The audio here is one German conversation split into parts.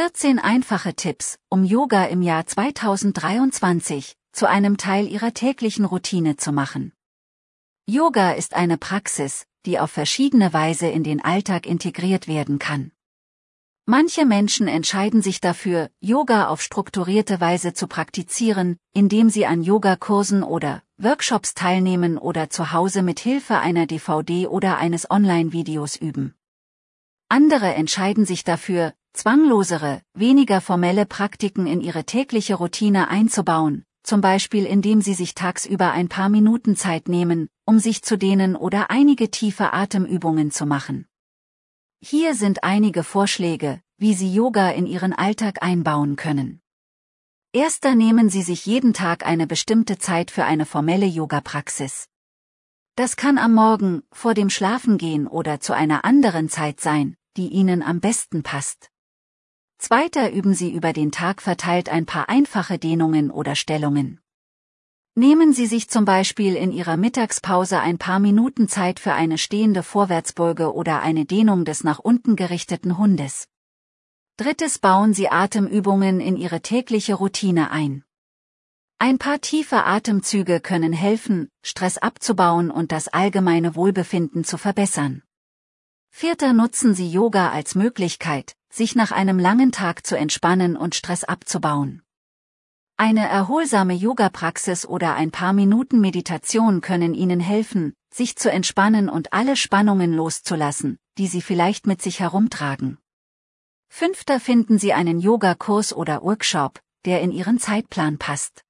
14 einfache Tipps, um Yoga im Jahr 2023 zu einem Teil Ihrer täglichen Routine zu machen. Yoga ist eine Praxis, die auf verschiedene Weise in den Alltag integriert werden kann. Manche Menschen entscheiden sich dafür, Yoga auf strukturierte Weise zu praktizieren, indem sie an Yogakursen oder Workshops teilnehmen oder zu Hause mit Hilfe einer DVD oder eines Online-Videos üben. Andere entscheiden sich dafür, zwanglosere, weniger formelle Praktiken in ihre tägliche Routine einzubauen, zum Beispiel indem sie sich tagsüber ein paar Minuten Zeit nehmen, um sich zu dehnen oder einige tiefe Atemübungen zu machen. Hier sind einige Vorschläge, wie Sie Yoga in Ihren Alltag einbauen können. Erster nehmen Sie sich jeden Tag eine bestimmte Zeit für eine formelle Yoga-Praxis. Das kann am Morgen, vor dem Schlafengehen oder zu einer anderen Zeit sein, die Ihnen am besten passt. Zweiter üben Sie über den Tag verteilt ein paar einfache Dehnungen oder Stellungen. Nehmen Sie sich zum Beispiel in Ihrer Mittagspause ein paar Minuten Zeit für eine stehende Vorwärtsbeuge oder eine Dehnung des nach unten gerichteten Hundes. Drittes bauen Sie Atemübungen in Ihre tägliche Routine ein. Ein paar tiefe Atemzüge können helfen, Stress abzubauen und das allgemeine Wohlbefinden zu verbessern. Vierter nutzen Sie Yoga als Möglichkeit, sich nach einem langen Tag zu entspannen und Stress abzubauen. Eine erholsame Yoga-Praxis oder ein paar Minuten Meditation können Ihnen helfen, sich zu entspannen und alle Spannungen loszulassen, die Sie vielleicht mit sich herumtragen. Fünfter finden Sie einen Yoga-Kurs oder Workshop, der in Ihren Zeitplan passt.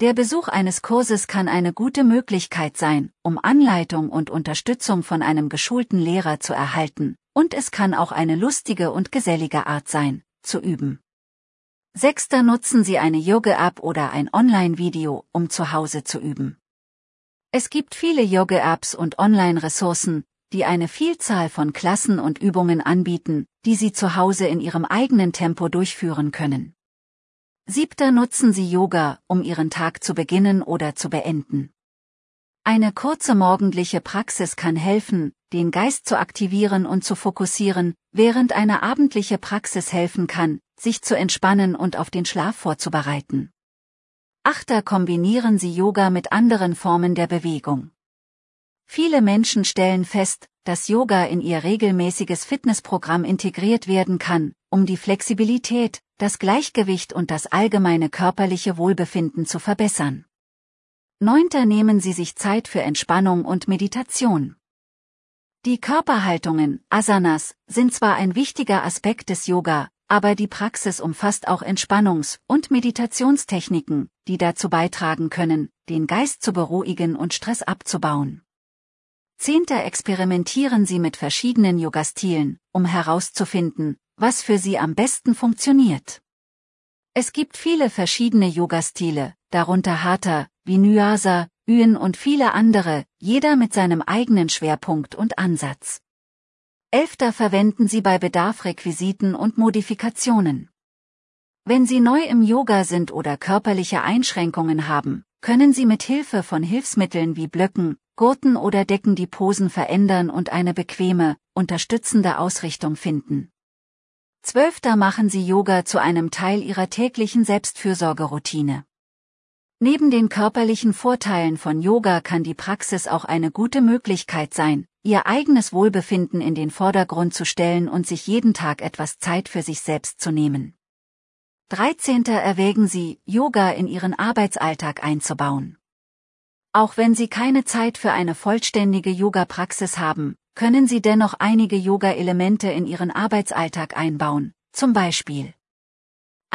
Der Besuch eines Kurses kann eine gute Möglichkeit sein, um Anleitung und Unterstützung von einem geschulten Lehrer zu erhalten, und es kann auch eine lustige und gesellige Art sein, zu üben. Sechster nutzen Sie eine Yoga-App oder ein Online-Video, um zu Hause zu üben. Es gibt viele Yoga-Apps und Online-Ressourcen, die eine Vielzahl von Klassen und Übungen anbieten, die Sie zu Hause in Ihrem eigenen Tempo durchführen können. Siebter nutzen Sie Yoga, um Ihren Tag zu beginnen oder zu beenden. Eine kurze morgendliche Praxis kann helfen, den Geist zu aktivieren und zu fokussieren, während eine abendliche Praxis helfen kann, sich zu entspannen und auf den Schlaf vorzubereiten. Achter kombinieren Sie Yoga mit anderen Formen der Bewegung. Viele Menschen stellen fest, dass Yoga in ihr regelmäßiges Fitnessprogramm integriert werden kann, um die Flexibilität, das Gleichgewicht und das allgemeine körperliche Wohlbefinden zu verbessern. Neunter nehmen Sie sich Zeit für Entspannung und Meditation. Die Körperhaltungen, Asanas, sind zwar ein wichtiger Aspekt des Yoga, aber die Praxis umfasst auch Entspannungs- und Meditationstechniken, die dazu beitragen können, den Geist zu beruhigen und Stress abzubauen. Zehnter experimentieren Sie mit verschiedenen Yoga-Stilen, um herauszufinden, was für Sie am besten funktioniert. Es gibt viele verschiedene Yoga-Stile, darunter Hatha, Vinyasa, Yen und viele andere, jeder mit seinem eigenen Schwerpunkt und Ansatz. Elfter verwenden Sie bei Bedarf Requisiten und Modifikationen. Wenn Sie neu im Yoga sind oder körperliche Einschränkungen haben, können Sie mit Hilfe von Hilfsmitteln wie Blöcken, Gurten oder Decken die Posen verändern und eine bequeme, unterstützende Ausrichtung finden. Zwölfter machen Sie Yoga zu einem Teil Ihrer täglichen Selbstfürsorgeroutine. Neben den körperlichen Vorteilen von Yoga kann die Praxis auch eine gute Möglichkeit sein, ihr eigenes Wohlbefinden in den Vordergrund zu stellen und sich jeden Tag etwas Zeit für sich selbst zu nehmen. 13. erwägen Sie, Yoga in Ihren Arbeitsalltag einzubauen. Auch wenn Sie keine Zeit für eine vollständige Yoga-Praxis haben, können Sie dennoch einige Yoga-Elemente in Ihren Arbeitsalltag einbauen, zum Beispiel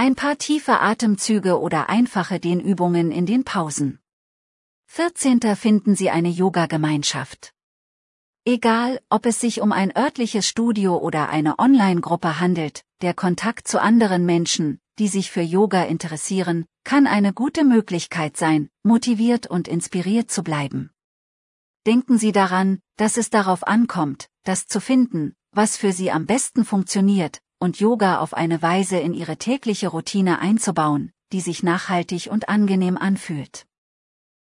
ein paar tiefe Atemzüge oder einfache Dehnübungen in den Pausen. 14. finden Sie eine Yoga-Gemeinschaft. Egal, ob es sich um ein örtliches Studio oder eine Online-Gruppe handelt, der Kontakt zu anderen Menschen, die sich für Yoga interessieren, kann eine gute Möglichkeit sein, motiviert und inspiriert zu bleiben. Denken Sie daran, dass es darauf ankommt, das zu finden, was für Sie am besten funktioniert, und Yoga auf eine Weise in ihre tägliche Routine einzubauen, die sich nachhaltig und angenehm anfühlt.